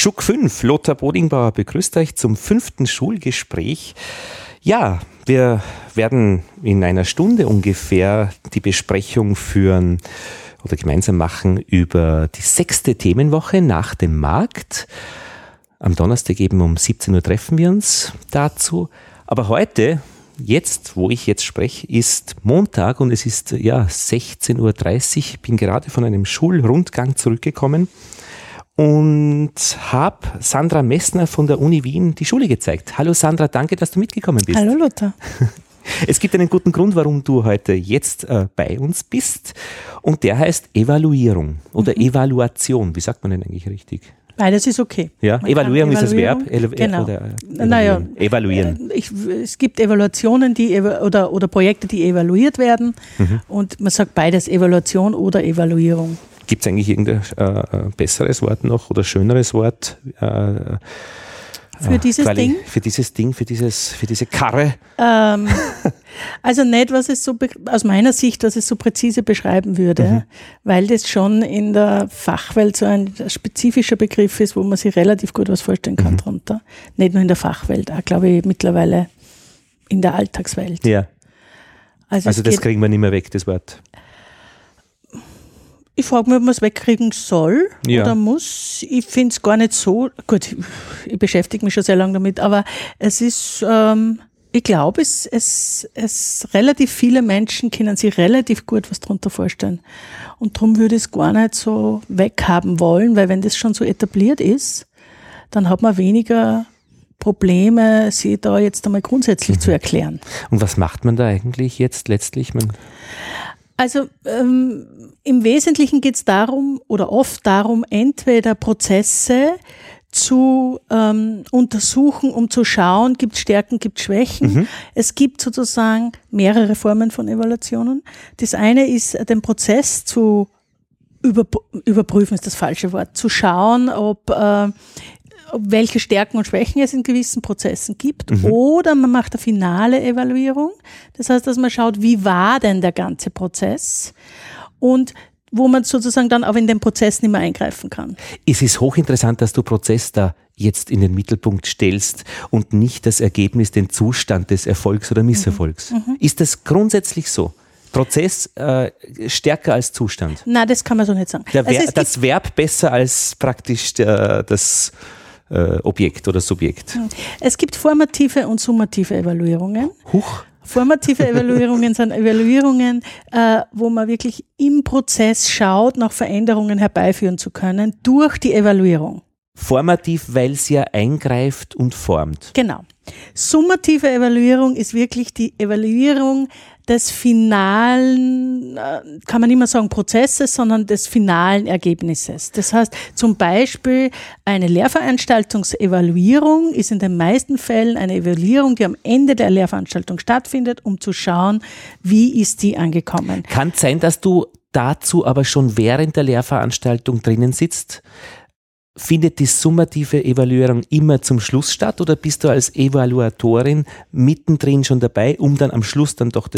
Schuck 5, Lothar Bodingbauer begrüßt euch zum fünften Schulgespräch. Ja, wir werden in einer Stunde ungefähr die Besprechung führen oder gemeinsam machen über die sechste Themenwoche nach dem Markt. Am Donnerstag eben um 17 Uhr treffen wir uns dazu. Aber heute, jetzt, wo ich jetzt spreche, ist Montag und es ist ja 16.30 Uhr. Ich bin gerade von einem Schulrundgang zurückgekommen und habe Sandra Messner von der Uni Wien die Schule gezeigt. Hallo Sandra, danke, dass du mitgekommen bist. Hallo Lothar. Es gibt einen guten Grund, warum du heute jetzt äh, bei uns bist und der heißt Evaluierung oder mhm. Evaluation. Wie sagt man denn eigentlich richtig? Beides ist okay. Ja, Man Evaluierung ist das Verb. genau. Oder, äh, naja, evaluieren. Äh, ich, es gibt Evaluationen die oder, oder Projekte, die evaluiert werden mhm. und man sagt beides Evaluation oder Evaluierung. Gibt es eigentlich irgendein äh, besseres Wort noch oder schöneres Wort? Äh, für dieses Quali Ding? Für dieses Ding, für, dieses, für diese Karre? Ähm, also nicht, was es so, aus meiner Sicht, was es so präzise beschreiben würde, mhm. weil das schon in der Fachwelt so ein spezifischer Begriff ist, wo man sich relativ gut was vorstellen kann mhm. drunter. Nicht nur in der Fachwelt, auch glaube ich mittlerweile in der Alltagswelt. Ja. Also, also das kriegen wir nicht mehr weg, das Wort. Ich frage mich, ob man es wegkriegen soll ja. oder muss. Ich finde es gar nicht so, gut, ich beschäftige mich schon sehr lange damit, aber es ist, ähm, ich glaube, es, es, es relativ viele Menschen können sich relativ gut was darunter vorstellen. Und darum würde ich es gar nicht so weghaben wollen, weil wenn das schon so etabliert ist, dann hat man weniger Probleme, sie da jetzt einmal grundsätzlich mhm. zu erklären. Und was macht man da eigentlich jetzt letztlich? Man also ähm, im Wesentlichen geht es darum oder oft darum, entweder Prozesse zu ähm, untersuchen, um zu schauen, gibt es Stärken, gibt es Schwächen. Mhm. Es gibt sozusagen mehrere Formen von Evaluationen. Das eine ist, den Prozess zu überprüfen, ist das falsche Wort, zu schauen, ob äh, welche Stärken und Schwächen es in gewissen Prozessen gibt. Mhm. Oder man macht eine finale Evaluierung. Das heißt, dass man schaut, wie war denn der ganze Prozess und wo man sozusagen dann auch in den Prozess nicht mehr eingreifen kann. Es ist hochinteressant, dass du Prozess da jetzt in den Mittelpunkt stellst und nicht das Ergebnis, den Zustand des Erfolgs oder Misserfolgs. Mhm. Mhm. Ist das grundsätzlich so? Prozess äh, stärker als Zustand? Nein, das kann man so nicht sagen. Ver also das Verb besser als praktisch der, das äh, Objekt oder Subjekt. Hm. Es gibt formative und summative Evaluierungen. Huch. Formative Evaluierungen sind Evaluierungen, äh, wo man wirklich im Prozess schaut, nach Veränderungen herbeiführen zu können durch die Evaluierung. Formativ, weil sie ja eingreift und formt. Genau. Summative Evaluierung ist wirklich die Evaluierung des finalen, äh, kann man nicht mehr sagen Prozesses, sondern des finalen Ergebnisses. Das heißt, zum Beispiel eine Lehrveranstaltungsevaluierung ist in den meisten Fällen eine Evaluierung, die am Ende der Lehrveranstaltung stattfindet, um zu schauen, wie ist die angekommen. Kann sein, dass du dazu aber schon während der Lehrveranstaltung drinnen sitzt? Findet die summative Evaluierung immer zum Schluss statt oder bist du als Evaluatorin mittendrin schon dabei, um dann am Schluss dann doch das